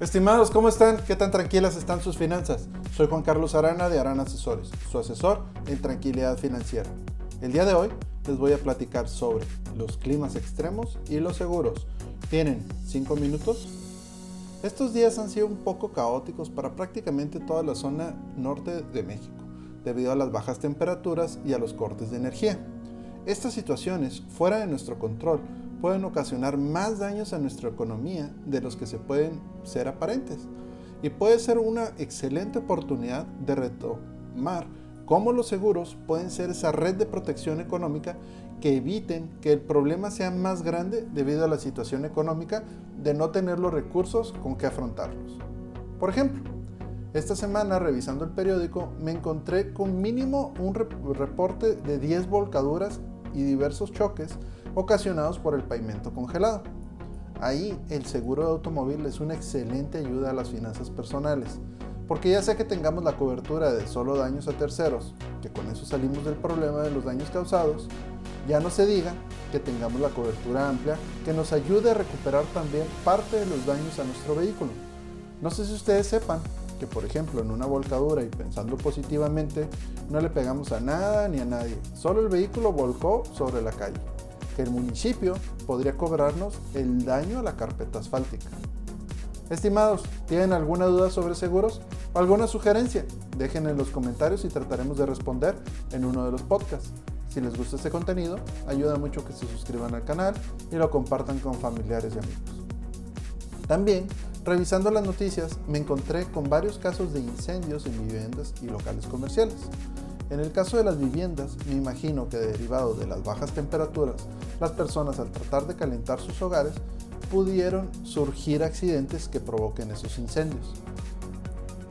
Estimados, ¿cómo están? ¿Qué tan tranquilas están sus finanzas? Soy Juan Carlos Arana de Arana Asesores, su asesor en tranquilidad financiera. El día de hoy les voy a platicar sobre los climas extremos y los seguros. ¿Tienen 5 minutos? Estos días han sido un poco caóticos para prácticamente toda la zona norte de México, debido a las bajas temperaturas y a los cortes de energía. Estas situaciones, fuera de nuestro control, pueden ocasionar más daños a nuestra economía de los que se pueden ser aparentes. Y puede ser una excelente oportunidad de retomar cómo los seguros pueden ser esa red de protección económica que eviten que el problema sea más grande debido a la situación económica de no tener los recursos con que afrontarlos. Por ejemplo, esta semana revisando el periódico me encontré con mínimo un reporte de 10 volcaduras y diversos choques ocasionados por el pavimento congelado. Ahí el seguro de automóvil es una excelente ayuda a las finanzas personales, porque ya sea que tengamos la cobertura de solo daños a terceros, que con eso salimos del problema de los daños causados, ya no se diga que tengamos la cobertura amplia que nos ayude a recuperar también parte de los daños a nuestro vehículo. No sé si ustedes sepan que por ejemplo en una volcadura y pensando positivamente, no le pegamos a nada ni a nadie, solo el vehículo volcó sobre la calle el municipio podría cobrarnos el daño a la carpeta asfáltica. Estimados, ¿tienen alguna duda sobre seguros o alguna sugerencia? Dejen en los comentarios y trataremos de responder en uno de los podcasts. Si les gusta este contenido, ayuda mucho que se suscriban al canal y lo compartan con familiares y amigos. También, revisando las noticias, me encontré con varios casos de incendios en viviendas y locales comerciales. En el caso de las viviendas, me imagino que derivado de las bajas temperaturas, las personas al tratar de calentar sus hogares pudieron surgir accidentes que provoquen esos incendios.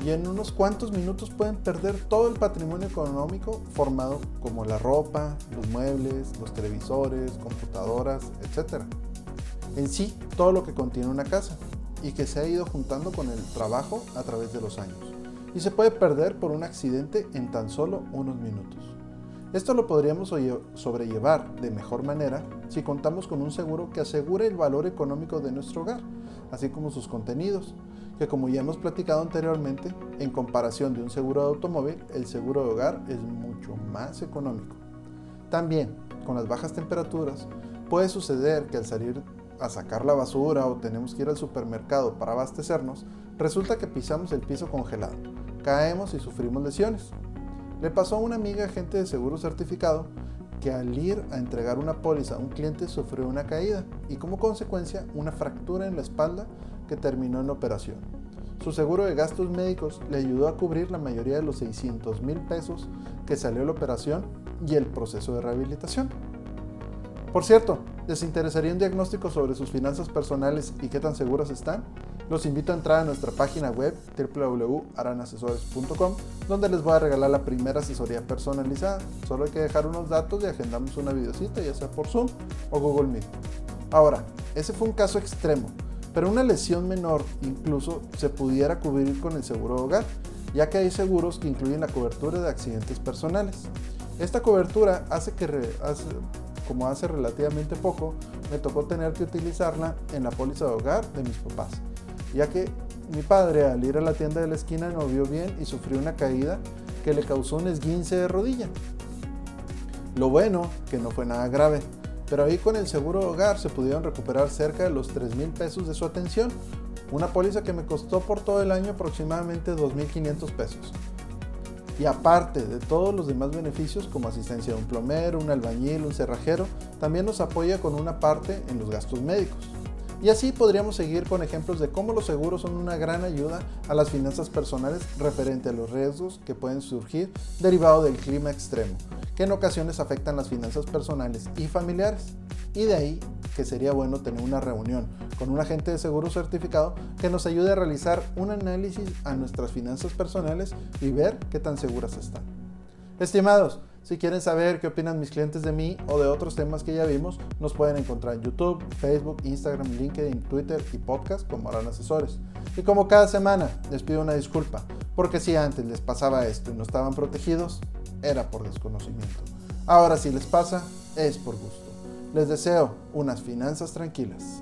Y en unos cuantos minutos pueden perder todo el patrimonio económico formado como la ropa, los muebles, los televisores, computadoras, etc. En sí, todo lo que contiene una casa y que se ha ido juntando con el trabajo a través de los años y se puede perder por un accidente en tan solo unos minutos. Esto lo podríamos sobrellevar de mejor manera si contamos con un seguro que asegure el valor económico de nuestro hogar, así como sus contenidos, que como ya hemos platicado anteriormente, en comparación de un seguro de automóvil, el seguro de hogar es mucho más económico. También, con las bajas temperaturas, puede suceder que al salir a sacar la basura o tenemos que ir al supermercado para abastecernos, resulta que pisamos el piso congelado, caemos y sufrimos lesiones. Le pasó a una amiga agente de seguro certificado que al ir a entregar una póliza a un cliente sufrió una caída y como consecuencia una fractura en la espalda que terminó en operación. Su seguro de gastos médicos le ayudó a cubrir la mayoría de los 600 mil pesos que salió la operación y el proceso de rehabilitación. Por cierto, ¿les interesaría un diagnóstico sobre sus finanzas personales y qué tan seguras están? Los invito a entrar a nuestra página web www.aranasesores.com donde les voy a regalar la primera asesoría personalizada. Solo hay que dejar unos datos y agendamos una videocita ya sea por Zoom o Google Meet. Ahora, ese fue un caso extremo, pero una lesión menor incluso se pudiera cubrir con el seguro de hogar, ya que hay seguros que incluyen la cobertura de accidentes personales. Esta cobertura hace que como hace relativamente poco, me tocó tener que utilizarla en la póliza de hogar de mis papás, ya que mi padre al ir a la tienda de la esquina no vio bien y sufrió una caída que le causó un esguince de rodilla. Lo bueno que no fue nada grave, pero ahí con el seguro de hogar se pudieron recuperar cerca de los 3 mil pesos de su atención, una póliza que me costó por todo el año aproximadamente 2.500 pesos. Y aparte de todos los demás beneficios como asistencia de un plomero, un albañil, un cerrajero, también nos apoya con una parte en los gastos médicos. Y así podríamos seguir con ejemplos de cómo los seguros son una gran ayuda a las finanzas personales referente a los riesgos que pueden surgir derivado del clima extremo, que en ocasiones afectan las finanzas personales y familiares. Y de ahí que sería bueno tener una reunión con un agente de seguro certificado que nos ayude a realizar un análisis a nuestras finanzas personales y ver qué tan seguras están. Estimados, si quieren saber qué opinan mis clientes de mí o de otros temas que ya vimos, nos pueden encontrar en YouTube, Facebook, Instagram, LinkedIn, Twitter y podcast como Harán Asesores. Y como cada semana, les pido una disculpa, porque si antes les pasaba esto y no estaban protegidos, era por desconocimiento. Ahora si les pasa, es por gusto. Les deseo unas finanzas tranquilas.